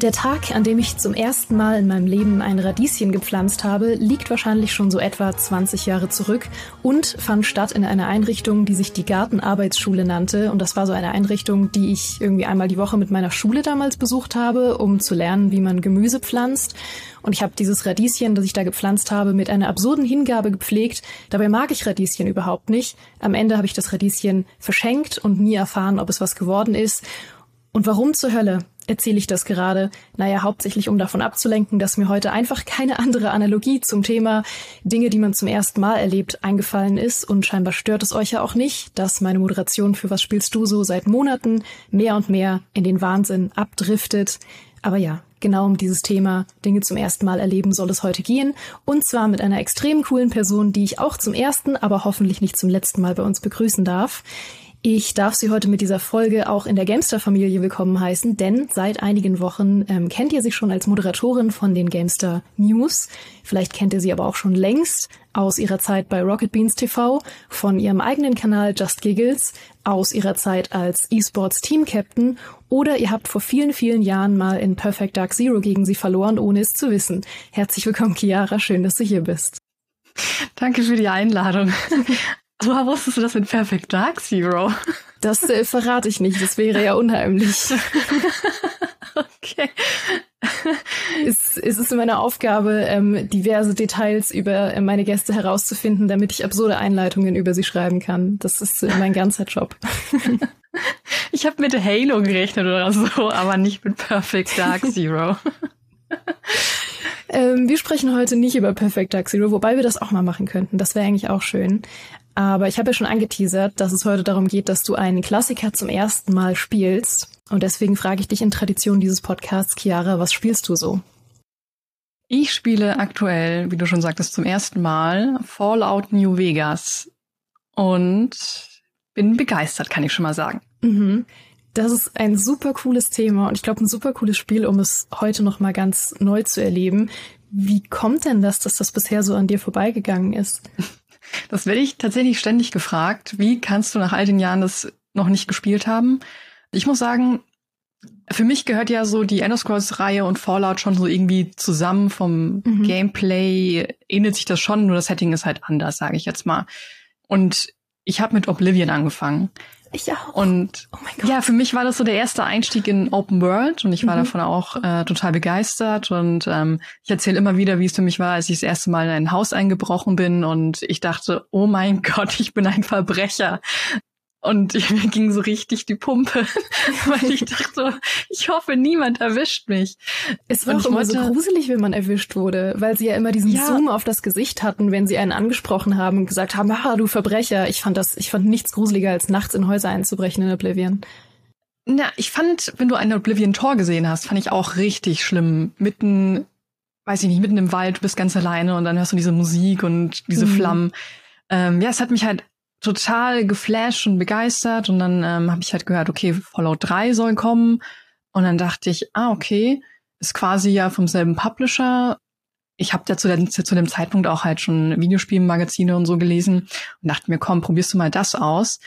Der Tag, an dem ich zum ersten Mal in meinem Leben ein Radieschen gepflanzt habe, liegt wahrscheinlich schon so etwa 20 Jahre zurück und fand statt in einer Einrichtung, die sich die Gartenarbeitsschule nannte. Und das war so eine Einrichtung, die ich irgendwie einmal die Woche mit meiner Schule damals besucht habe, um zu lernen, wie man Gemüse pflanzt. Und ich habe dieses Radieschen, das ich da gepflanzt habe, mit einer absurden Hingabe gepflegt. Dabei mag ich Radieschen überhaupt nicht. Am Ende habe ich das Radieschen verschenkt und nie erfahren, ob es was geworden ist. Und warum zur Hölle erzähle ich das gerade? Naja, hauptsächlich um davon abzulenken, dass mir heute einfach keine andere Analogie zum Thema Dinge, die man zum ersten Mal erlebt, eingefallen ist. Und scheinbar stört es euch ja auch nicht, dass meine Moderation für Was spielst du so seit Monaten mehr und mehr in den Wahnsinn abdriftet. Aber ja, genau um dieses Thema Dinge zum ersten Mal erleben soll es heute gehen. Und zwar mit einer extrem coolen Person, die ich auch zum ersten, aber hoffentlich nicht zum letzten Mal bei uns begrüßen darf. Ich darf Sie heute mit dieser Folge auch in der Gamester-Familie willkommen heißen, denn seit einigen Wochen ähm, kennt ihr sie schon als Moderatorin von den Gamester News. Vielleicht kennt ihr sie aber auch schon längst aus ihrer Zeit bei Rocket Beans TV, von ihrem eigenen Kanal Just Giggles, aus ihrer Zeit als eSports Team Captain oder ihr habt vor vielen, vielen Jahren mal in Perfect Dark Zero gegen sie verloren, ohne es zu wissen. Herzlich willkommen, Chiara. Schön, dass du hier bist. Danke für die Einladung. Woher wusstest du das mit Perfect Dark Zero? Das äh, verrate ich nicht, das wäre ja unheimlich. okay. Es, es ist meine Aufgabe, ähm, diverse Details über äh, meine Gäste herauszufinden, damit ich absurde Einleitungen über sie schreiben kann. Das ist äh, mein ganzer Job. ich habe mit Halo gerechnet oder so, aber nicht mit Perfect Dark Zero. ähm, wir sprechen heute nicht über Perfect Dark Zero, wobei wir das auch mal machen könnten. Das wäre eigentlich auch schön. Aber ich habe ja schon angeteasert, dass es heute darum geht, dass du einen Klassiker zum ersten Mal spielst. Und deswegen frage ich dich in Tradition dieses Podcasts, Chiara, was spielst du so? Ich spiele aktuell, wie du schon sagtest, zum ersten Mal Fallout New Vegas und bin begeistert, kann ich schon mal sagen. Mhm. Das ist ein super cooles Thema und ich glaube ein super cooles Spiel, um es heute noch mal ganz neu zu erleben. Wie kommt denn das, dass das bisher so an dir vorbeigegangen ist? Das werde ich tatsächlich ständig gefragt. Wie kannst du nach all den Jahren das noch nicht gespielt haben? Ich muss sagen, für mich gehört ja so die Elder Scrolls-Reihe und Fallout schon so irgendwie zusammen vom mhm. Gameplay. Ähnelt sich das schon, nur das Setting ist halt anders, sage ich jetzt mal. Und ich habe mit Oblivion angefangen. Ich auch. Und oh ja, für mich war das so der erste Einstieg in Open World und ich war mhm. davon auch äh, total begeistert. Und ähm, ich erzähle immer wieder, wie es für mich war, als ich das erste Mal in ein Haus eingebrochen bin und ich dachte, oh mein Gott, ich bin ein Verbrecher. Und mir ging so richtig die Pumpe, weil ich dachte, ich hoffe, niemand erwischt mich. Es war auch immer wollte, so gruselig, wenn man erwischt wurde, weil sie ja immer diesen ja. Zoom auf das Gesicht hatten, wenn sie einen angesprochen haben und gesagt haben, ah, du Verbrecher. Ich fand das, ich fand nichts gruseliger, als nachts in Häuser einzubrechen in Oblivion. Na, ich fand, wenn du ein Oblivion-Tor gesehen hast, fand ich auch richtig schlimm. Mitten, weiß ich nicht, mitten im Wald, du bist ganz alleine und dann hörst du diese Musik und diese mhm. Flammen. Ähm, ja, es hat mich halt total geflasht und begeistert und dann ähm, habe ich halt gehört, okay, Fallout 3 soll kommen und dann dachte ich, ah, okay, ist quasi ja vom selben Publisher. Ich habe ja zu, der, zu dem Zeitpunkt auch halt schon Videospielmagazine und so gelesen und dachte mir, komm, probierst du mal das aus.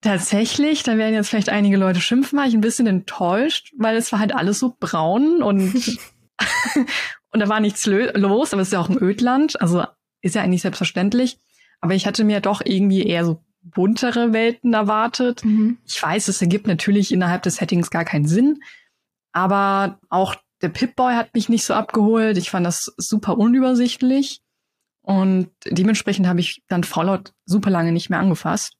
Tatsächlich, da werden jetzt vielleicht einige Leute schimpfen, war ich ein bisschen enttäuscht, weil es war halt alles so braun und und da war nichts los, aber es ist ja auch ein Ödland, also ist ja eigentlich selbstverständlich. Aber ich hatte mir doch irgendwie eher so buntere Welten erwartet. Mhm. Ich weiß, es ergibt natürlich innerhalb des Settings gar keinen Sinn. Aber auch der Pip-Boy hat mich nicht so abgeholt. Ich fand das super unübersichtlich. Und dementsprechend habe ich dann Fallout super lange nicht mehr angefasst.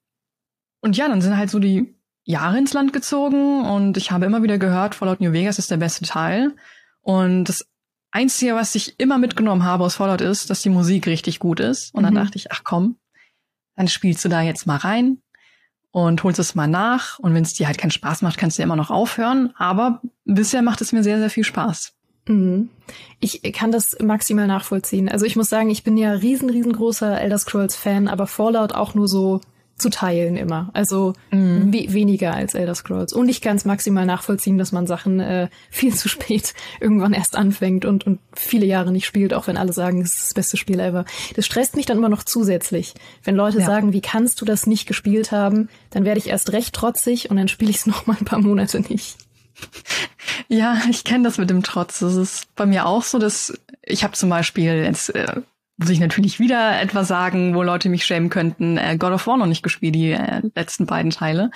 Und ja, dann sind halt so die Jahre ins Land gezogen und ich habe immer wieder gehört, Fallout New Vegas ist der beste Teil. Und das Einzige, was ich immer mitgenommen habe aus Fallout ist, dass die Musik richtig gut ist. Und dann mhm. dachte ich, ach komm, dann spielst du da jetzt mal rein und holst es mal nach. Und wenn es dir halt keinen Spaß macht, kannst du ja immer noch aufhören. Aber bisher macht es mir sehr, sehr viel Spaß. Mhm. Ich kann das maximal nachvollziehen. Also ich muss sagen, ich bin ja riesen, riesengroßer Elder Scrolls Fan, aber Fallout auch nur so zu teilen immer. Also mm. we weniger als Elder Scrolls. Und ich kann es maximal nachvollziehen, dass man Sachen äh, viel zu spät irgendwann erst anfängt und, und viele Jahre nicht spielt, auch wenn alle sagen, es ist das beste Spiel ever. Das stresst mich dann immer noch zusätzlich. Wenn Leute ja. sagen, wie kannst du das nicht gespielt haben, dann werde ich erst recht trotzig und dann spiele ich es noch mal ein paar Monate nicht. Ja, ich kenne das mit dem Trotz. Das ist bei mir auch so, dass ich habe zum Beispiel, jetzt äh, muss ich natürlich wieder etwas sagen, wo Leute mich schämen könnten, äh, God of War noch nicht gespielt, die äh, letzten beiden Teile.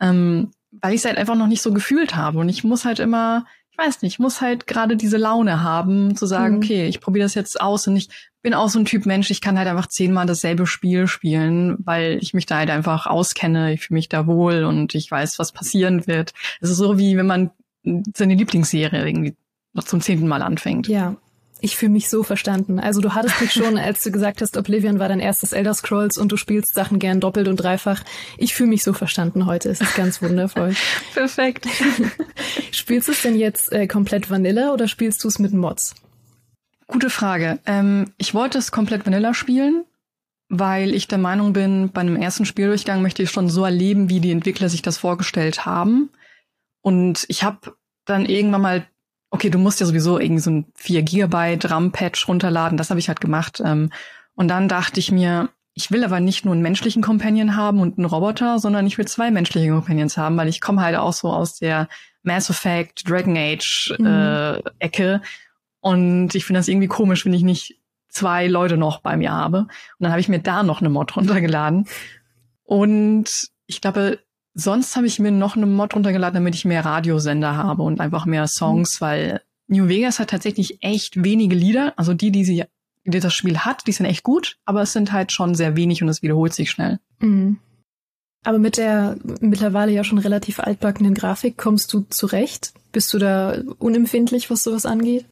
Ähm, weil ich es halt einfach noch nicht so gefühlt habe. Und ich muss halt immer, ich weiß nicht, ich muss halt gerade diese Laune haben, zu sagen, mhm. okay, ich probiere das jetzt aus und ich bin auch so ein Typ Mensch, ich kann halt einfach zehnmal dasselbe Spiel spielen, weil ich mich da halt einfach auskenne, ich fühle mich da wohl und ich weiß, was passieren wird. Es ist so wie wenn man seine Lieblingsserie irgendwie noch zum zehnten Mal anfängt. Ja, ich fühle mich so verstanden. Also du hattest mich schon, als du gesagt hast, Oblivion war dein erstes Elder Scrolls und du spielst Sachen gern doppelt und dreifach. Ich fühle mich so verstanden heute. Es ist ganz wundervoll. Perfekt. spielst du es denn jetzt äh, komplett Vanilla oder spielst du es mit Mods? Gute Frage. Ähm, ich wollte es komplett Vanilla spielen, weil ich der Meinung bin, bei einem ersten Spieldurchgang möchte ich schon so erleben, wie die Entwickler sich das vorgestellt haben. Und ich habe dann irgendwann mal, okay, du musst ja sowieso irgendwie so ein 4 Gigabyte RAM-Patch runterladen, das habe ich halt gemacht. Ähm, und dann dachte ich mir, ich will aber nicht nur einen menschlichen Companion haben und einen Roboter, sondern ich will zwei menschliche Companions haben, weil ich komme halt auch so aus der Mass Effect, Dragon Age mhm. äh, Ecke. Und ich finde das irgendwie komisch, wenn ich nicht zwei Leute noch bei mir habe. Und dann habe ich mir da noch eine Mod runtergeladen. Und ich glaube, Sonst habe ich mir noch eine Mod runtergeladen, damit ich mehr Radiosender habe und einfach mehr Songs, mhm. weil New Vegas hat tatsächlich echt wenige Lieder. Also die, die sie, die das Spiel hat, die sind echt gut, aber es sind halt schon sehr wenig und es wiederholt sich schnell. Mhm. Aber mit der mittlerweile ja schon relativ altbackenen Grafik kommst du zurecht? Bist du da unempfindlich, was sowas angeht?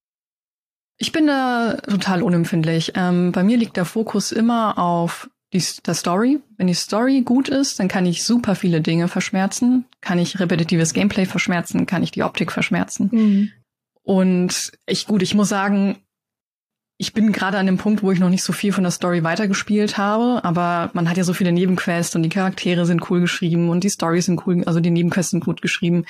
Ich bin da total unempfindlich. Ähm, bei mir liegt der Fokus immer auf die, der Story. Wenn die Story gut ist, dann kann ich super viele Dinge verschmerzen. Kann ich repetitives Gameplay verschmerzen, kann ich die Optik verschmerzen. Mhm. Und ich, gut, ich muss sagen, ich bin gerade an dem Punkt, wo ich noch nicht so viel von der Story weitergespielt habe, aber man hat ja so viele Nebenquests und die Charaktere sind cool geschrieben und die Stories sind cool, also die Nebenquests sind gut geschrieben.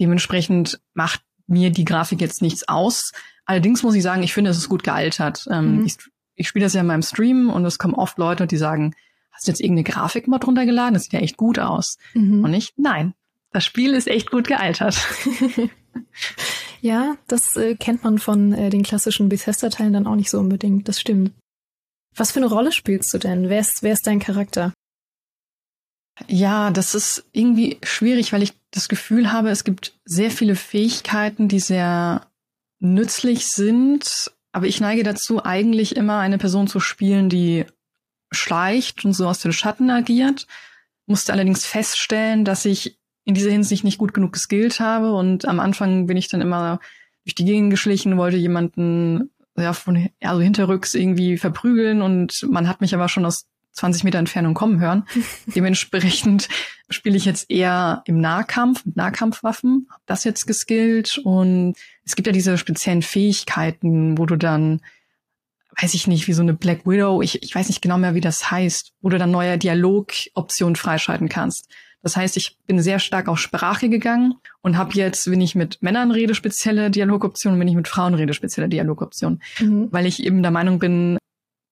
Dementsprechend macht mir die Grafik jetzt nichts aus. Allerdings muss ich sagen, ich finde, es ist gut gealtert. Ähm, mhm. Ich ich spiele das ja in meinem Stream und es kommen oft Leute, die sagen, hast du jetzt irgendeine Grafik mal drunter geladen? Das sieht ja echt gut aus. Mhm. Und ich, nein, das Spiel ist echt gut gealtert. ja, das äh, kennt man von äh, den klassischen Bethesda-Teilen dann auch nicht so unbedingt. Das stimmt. Was für eine Rolle spielst du denn? Wer ist, wer ist dein Charakter? Ja, das ist irgendwie schwierig, weil ich das Gefühl habe, es gibt sehr viele Fähigkeiten, die sehr nützlich sind aber ich neige dazu, eigentlich immer eine Person zu spielen, die schleicht und so aus den Schatten agiert. Musste allerdings feststellen, dass ich in dieser Hinsicht nicht gut genug geskillt habe und am Anfang bin ich dann immer durch die Gegend geschlichen, wollte jemanden ja von also hinterrücks irgendwie verprügeln und man hat mich aber schon aus 20 Meter Entfernung kommen hören. Dementsprechend spiele ich jetzt eher im Nahkampf mit Nahkampfwaffen, hab das jetzt geskillt und es gibt ja diese speziellen Fähigkeiten, wo du dann weiß ich nicht, wie so eine Black Widow, ich, ich weiß nicht genau mehr, wie das heißt, wo du dann neue Dialogoptionen freischalten kannst. Das heißt, ich bin sehr stark auf Sprache gegangen und habe jetzt, wenn ich mit Männern rede, spezielle Dialogoptionen, wenn ich mit Frauen rede, spezielle Dialogoptionen. Mhm. Weil ich eben der Meinung bin,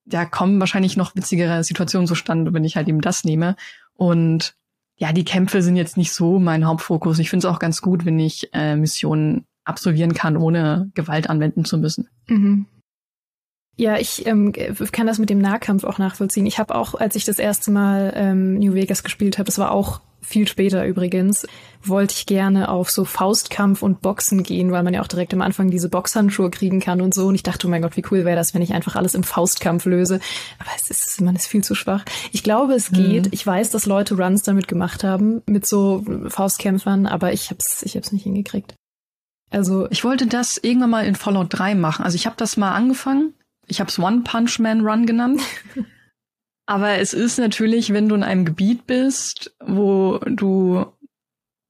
da kommen wahrscheinlich noch witzigere Situationen zustande, wenn ich halt eben das nehme. Und ja, die Kämpfe sind jetzt nicht so mein Hauptfokus. Ich finde es auch ganz gut, wenn ich äh, Missionen absolvieren kann, ohne Gewalt anwenden zu müssen. Mhm. Ja, ich ähm, kann das mit dem Nahkampf auch nachvollziehen. Ich habe auch, als ich das erste Mal ähm, New Vegas gespielt habe, das war auch viel später übrigens, wollte ich gerne auf so Faustkampf und Boxen gehen, weil man ja auch direkt am Anfang diese Boxhandschuhe kriegen kann und so. Und ich dachte, oh mein Gott, wie cool wäre das, wenn ich einfach alles im Faustkampf löse. Aber es ist, man ist viel zu schwach. Ich glaube, es geht. Mhm. Ich weiß, dass Leute Runs damit gemacht haben, mit so Faustkämpfern, aber ich hab's, ich hab's nicht hingekriegt. Also ich wollte das irgendwann mal in Fallout 3 machen. Also ich habe das mal angefangen. Ich habe es One Punch Man Run genannt. Aber es ist natürlich, wenn du in einem Gebiet bist, wo du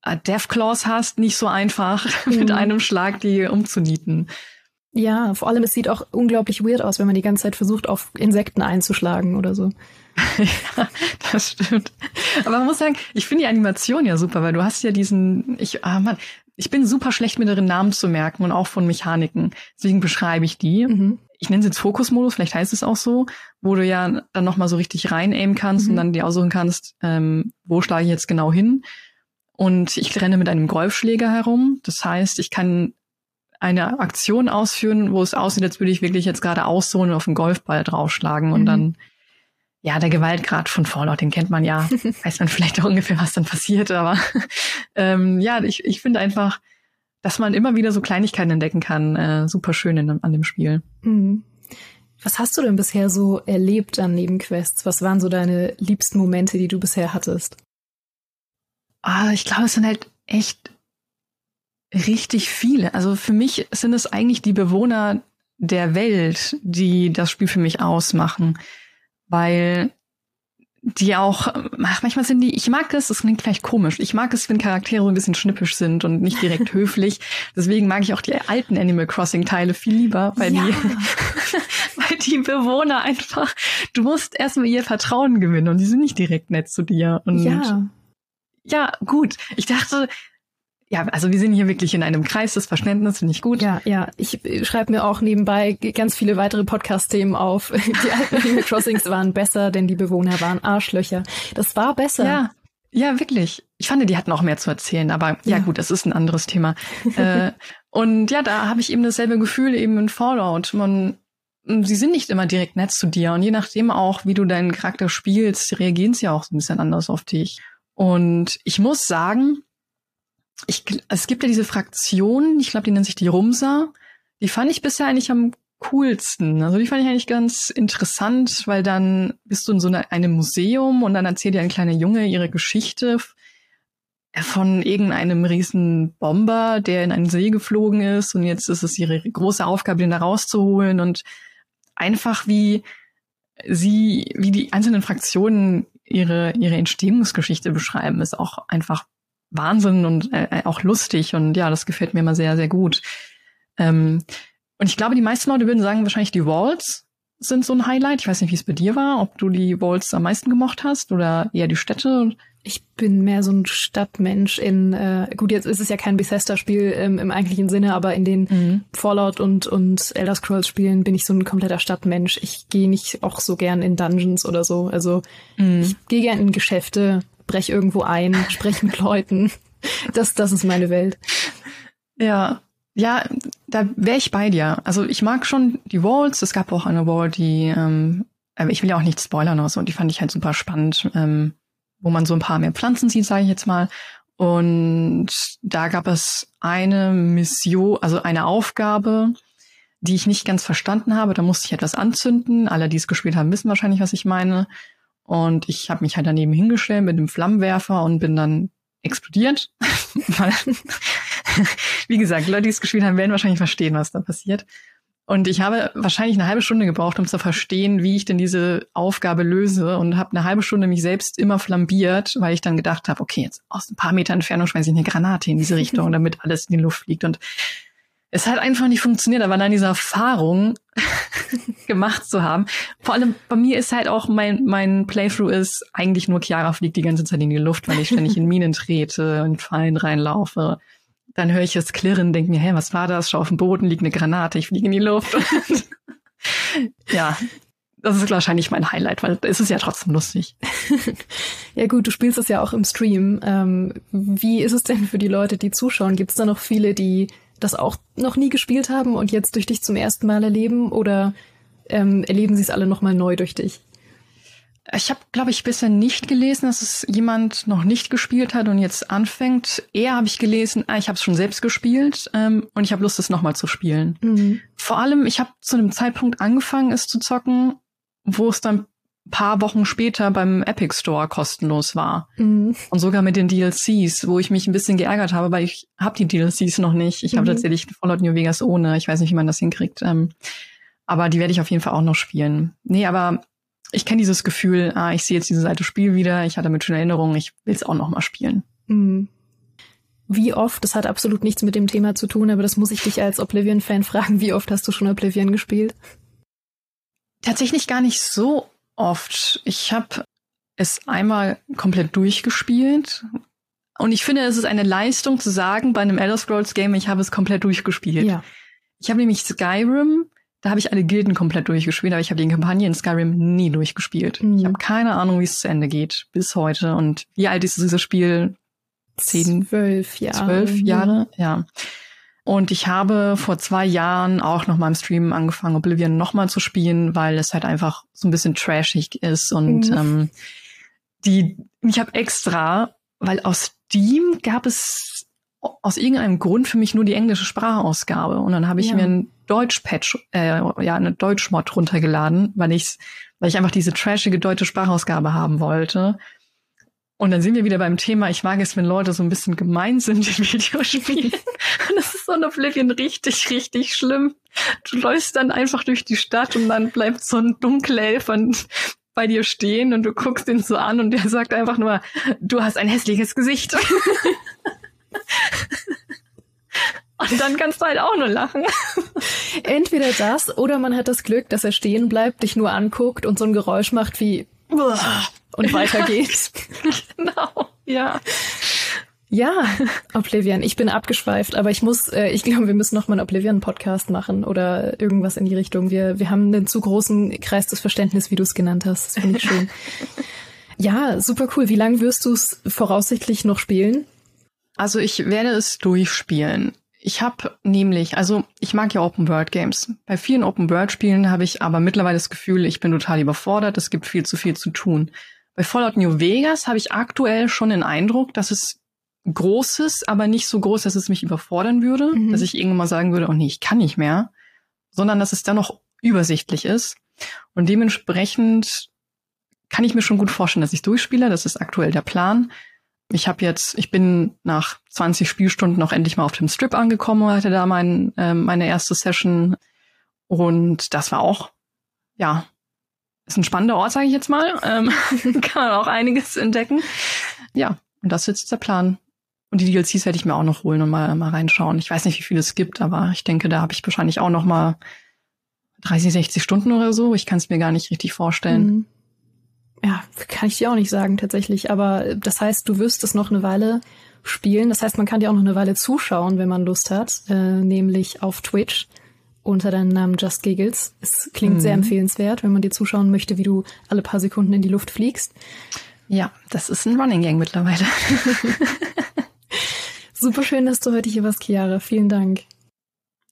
Deathclaws hast, nicht so einfach, mhm. mit einem Schlag die umzunieten. Ja, vor allem es sieht auch unglaublich weird aus, wenn man die ganze Zeit versucht, auf Insekten einzuschlagen oder so. ja, das stimmt. Aber man muss sagen, ich finde die Animation ja super, weil du hast ja diesen, ich, ah Mann, ich bin super schlecht mit darin, Namen zu merken und auch von Mechaniken. Deswegen beschreibe ich die. Mhm ich nenne es jetzt Fokusmodus, vielleicht heißt es auch so, wo du ja dann nochmal so richtig rein aimen kannst mhm. und dann dir aussuchen kannst, ähm, wo schlage ich jetzt genau hin. und ich renne mit einem Golfschläger herum. Das heißt, ich kann eine Aktion ausführen, wo es aussieht, als würde ich wirklich jetzt gerade ausholen und auf den Golfball draufschlagen und mhm. dann ja, der Gewaltgrad von Fallout, den kennt man ja. Weiß man vielleicht auch ungefähr, was dann passiert, aber ähm, ja, ich, ich finde einfach, dass man immer wieder so Kleinigkeiten entdecken kann, äh, super schön in, an dem Spiel. Mhm. Was hast du denn bisher so erlebt an Nebenquests? Was waren so deine liebsten Momente, die du bisher hattest? Ah, ich glaube, es sind halt echt richtig viele. Also für mich sind es eigentlich die Bewohner der Welt, die das Spiel für mich ausmachen weil die auch, ach, manchmal sind die, ich mag es, das klingt vielleicht komisch, ich mag es, wenn Charaktere ein bisschen schnippisch sind und nicht direkt höflich. Deswegen mag ich auch die alten Animal Crossing Teile viel lieber, weil ja. die, weil die Bewohner einfach, du musst erstmal ihr Vertrauen gewinnen und die sind nicht direkt nett zu dir. Und ja. Ja, gut. Ich dachte, ja, also wir sind hier wirklich in einem Kreis des Verständnisses, finde ich gut. Ja, ja. Ich äh, schreibe mir auch nebenbei ganz viele weitere Podcast-Themen auf. Die alten Animal Crossings waren besser, denn die Bewohner waren Arschlöcher. Das war besser. Ja, ja, wirklich. Ich fand, die hatten auch mehr zu erzählen, aber ja, ja gut, das ist ein anderes Thema. äh, und ja, da habe ich eben dasselbe Gefühl eben in Fallout. Man, sie sind nicht immer direkt nett zu dir und je nachdem auch, wie du deinen Charakter spielst, reagieren sie auch so ein bisschen anders auf dich. Und ich muss sagen, ich, es gibt ja diese Fraktion, ich glaube, die nennt sich die Rumsa. Die fand ich bisher eigentlich am coolsten. Also die fand ich eigentlich ganz interessant, weil dann bist du in so eine, einem Museum und dann erzählt dir ein kleiner Junge ihre Geschichte von irgendeinem riesen Bomber, der in einen See geflogen ist und jetzt ist es ihre große Aufgabe, den da rauszuholen und einfach wie sie, wie die einzelnen Fraktionen ihre, ihre Entstehungsgeschichte beschreiben, ist auch einfach Wahnsinn und äh, äh, auch lustig und ja, das gefällt mir immer sehr, sehr gut. Ähm, und ich glaube, die meisten Leute würden sagen, wahrscheinlich die Walls sind so ein Highlight. Ich weiß nicht, wie es bei dir war, ob du die Walls am meisten gemocht hast oder eher die Städte. Ich bin mehr so ein Stadtmensch in, äh, gut, jetzt ist es ja kein Bethesda-Spiel ähm, im eigentlichen Sinne, aber in den mhm. Fallout und, und Elder Scrolls-Spielen bin ich so ein kompletter Stadtmensch. Ich gehe nicht auch so gern in Dungeons oder so. Also mhm. ich gehe gern in Geschäfte, brech irgendwo ein, sprech mit Leuten. Das, das ist meine Welt. Ja, ja, da wäre ich bei dir. Also ich mag schon die Walls. Es gab auch eine Wall, die, ähm, ich will ja auch nicht spoilern oder so, die fand ich halt super spannend, ähm, wo man so ein paar mehr Pflanzen sieht, sage ich jetzt mal. Und da gab es eine Mission, also eine Aufgabe, die ich nicht ganz verstanden habe. Da musste ich etwas anzünden. Alle, die es gespielt haben, wissen wahrscheinlich, was ich meine. Und ich habe mich halt daneben hingestellt mit dem Flammenwerfer und bin dann explodiert. Wie gesagt, Leute, die es gespielt haben, werden wahrscheinlich verstehen, was da passiert. Und ich habe wahrscheinlich eine halbe Stunde gebraucht, um zu verstehen, wie ich denn diese Aufgabe löse und habe eine halbe Stunde mich selbst immer flambiert, weil ich dann gedacht habe, okay, jetzt aus ein paar Meter Entfernung schmeiße ich eine Granate in diese Richtung, damit alles in die Luft fliegt. Und es hat einfach nicht funktioniert, aber dann diese Erfahrung gemacht zu haben. Vor allem bei mir ist halt auch mein, mein Playthrough ist eigentlich nur Chiara fliegt die ganze Zeit in die Luft, weil ich ständig in Minen trete und Fallen reinlaufe. Dann höre ich es klirren, denke mir, hey, was war das? Schau auf dem Boden, liegt eine Granate, ich fliege in die Luft. ja, das ist wahrscheinlich mein Highlight, weil es ist ja trotzdem lustig. ja gut, du spielst es ja auch im Stream. Ähm, wie ist es denn für die Leute, die zuschauen? Gibt es da noch viele, die das auch noch nie gespielt haben und jetzt durch dich zum ersten Mal erleben oder ähm, erleben sie es alle nochmal neu durch dich? Ich habe, glaube ich, bisher nicht gelesen, dass es jemand noch nicht gespielt hat und jetzt anfängt. Eher habe ich gelesen, ah, ich habe es schon selbst gespielt ähm, und ich habe Lust, es nochmal zu spielen. Mhm. Vor allem, ich habe zu einem Zeitpunkt angefangen, es zu zocken, wo es dann paar Wochen später beim Epic Store kostenlos war. Mhm. Und sogar mit den DLCs, wo ich mich ein bisschen geärgert habe, weil ich habe die DLCs noch nicht. Ich mhm. habe tatsächlich Fallout New Vegas ohne. Ich weiß nicht, wie man das hinkriegt. Ähm, aber die werde ich auf jeden Fall auch noch spielen. Nee, aber ich kenne dieses Gefühl, ah, ich sehe jetzt dieses alte Spiel wieder, ich hatte mit schönen Erinnerungen, ich will es auch noch mal spielen. Mhm. Wie oft, das hat absolut nichts mit dem Thema zu tun, aber das muss ich dich als Oblivion-Fan fragen, wie oft hast du schon Oblivion gespielt? Tatsächlich gar nicht so oft. Ich habe es einmal komplett durchgespielt. Und ich finde, es ist eine Leistung zu sagen, bei einem Elder Scrolls Game, ich habe es komplett durchgespielt. Ja. Ich habe nämlich Skyrim, da habe ich alle Gilden komplett durchgespielt, aber ich habe die Kampagne in Skyrim nie durchgespielt. Mhm. Ich habe keine Ahnung, wie es zu Ende geht bis heute. Und wie alt ist dieses Spiel? zehn, zwölf Jahre. Zwölf Jahre, ja. Und ich habe vor zwei Jahren auch noch mal im Stream angefangen, Oblivion nochmal zu spielen, weil es halt einfach so ein bisschen trashig ist und mhm. ähm, die, ich habe extra, weil aus Steam gab es aus irgendeinem Grund für mich nur die englische Sprachausgabe und dann habe ich ja. mir ein Deutsch-Patch, äh, ja eine Deutsch-Mod runtergeladen, weil ich weil ich einfach diese trashige deutsche Sprachausgabe haben wollte. Und dann sind wir wieder beim Thema, ich mag es, wenn Leute so ein bisschen gemein sind in Videospielen. Und das ist so ein Oblivion richtig, richtig schlimm. Du läufst dann einfach durch die Stadt und dann bleibt so ein Dunkelelf bei dir stehen und du guckst ihn so an und der sagt einfach nur, du hast ein hässliches Gesicht. und dann kannst du halt auch nur lachen. Entweder das oder man hat das Glück, dass er stehen bleibt, dich nur anguckt und so ein Geräusch macht wie und weitergeht. genau, ja. Ja, Oblivion. Ich bin abgeschweift, aber ich muss, äh, ich glaube, wir müssen noch mal einen Oblivion-Podcast machen oder irgendwas in die Richtung. Wir, wir haben einen zu großen Kreis des Verständnisses, wie du es genannt hast. Das finde ich schön. ja, super cool. Wie lange wirst du es voraussichtlich noch spielen? Also ich werde es durchspielen. Ich habe nämlich, also ich mag ja Open World Games. Bei vielen Open World Spielen habe ich aber mittlerweile das Gefühl, ich bin total überfordert. Es gibt viel zu viel zu tun. Bei Fallout New Vegas habe ich aktuell schon den Eindruck, dass es Großes, aber nicht so groß, dass es mich überfordern würde, mhm. dass ich irgendwann mal sagen würde, oh nee, ich kann nicht mehr, sondern dass es dann noch übersichtlich ist. Und dementsprechend kann ich mir schon gut vorstellen, dass ich durchspiele. Das ist aktuell der Plan. Ich habe jetzt, ich bin nach 20 Spielstunden noch endlich mal auf dem Strip angekommen, hatte da mein, äh, meine erste Session. Und das war auch, ja, ist ein spannender Ort, sage ich jetzt mal. Ähm, kann man auch einiges entdecken. Ja, und das ist jetzt der Plan. Und die DLCs werde ich mir auch noch holen und mal, mal reinschauen. Ich weiß nicht, wie viel es gibt, aber ich denke, da habe ich wahrscheinlich auch noch mal 30, 60 Stunden oder so. Ich kann es mir gar nicht richtig vorstellen. Mhm. Ja, kann ich dir auch nicht sagen tatsächlich. Aber das heißt, du wirst es noch eine Weile spielen. Das heißt, man kann dir auch noch eine Weile zuschauen, wenn man Lust hat, äh, nämlich auf Twitch unter deinem Namen Just Giggles. Es klingt mhm. sehr empfehlenswert, wenn man dir zuschauen möchte, wie du alle paar Sekunden in die Luft fliegst. Ja, das ist ein Running Gang mittlerweile. Super schön, dass du heute hier warst, Chiara. Vielen Dank.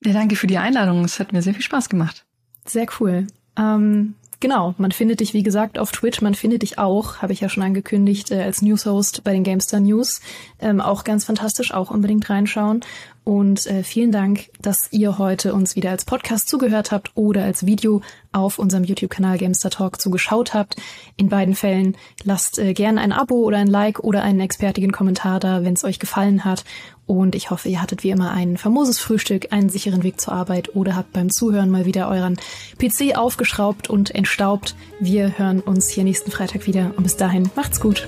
Ja, danke für die Einladung. Es hat mir sehr viel Spaß gemacht. Sehr cool. Ähm, genau, man findet dich, wie gesagt, auf Twitch. Man findet dich auch, habe ich ja schon angekündigt, äh, als Newshost bei den GameStar News. Ähm, auch ganz fantastisch, auch unbedingt reinschauen. Und äh, vielen Dank, dass ihr heute uns wieder als Podcast zugehört habt oder als Video auf unserem YouTube-Kanal Gamester Talk zugeschaut habt. In beiden Fällen lasst äh, gerne ein Abo oder ein Like oder einen expertigen Kommentar da, wenn es euch gefallen hat. Und ich hoffe, ihr hattet wie immer ein famoses Frühstück, einen sicheren Weg zur Arbeit oder habt beim Zuhören mal wieder euren PC aufgeschraubt und entstaubt. Wir hören uns hier nächsten Freitag wieder und bis dahin macht's gut.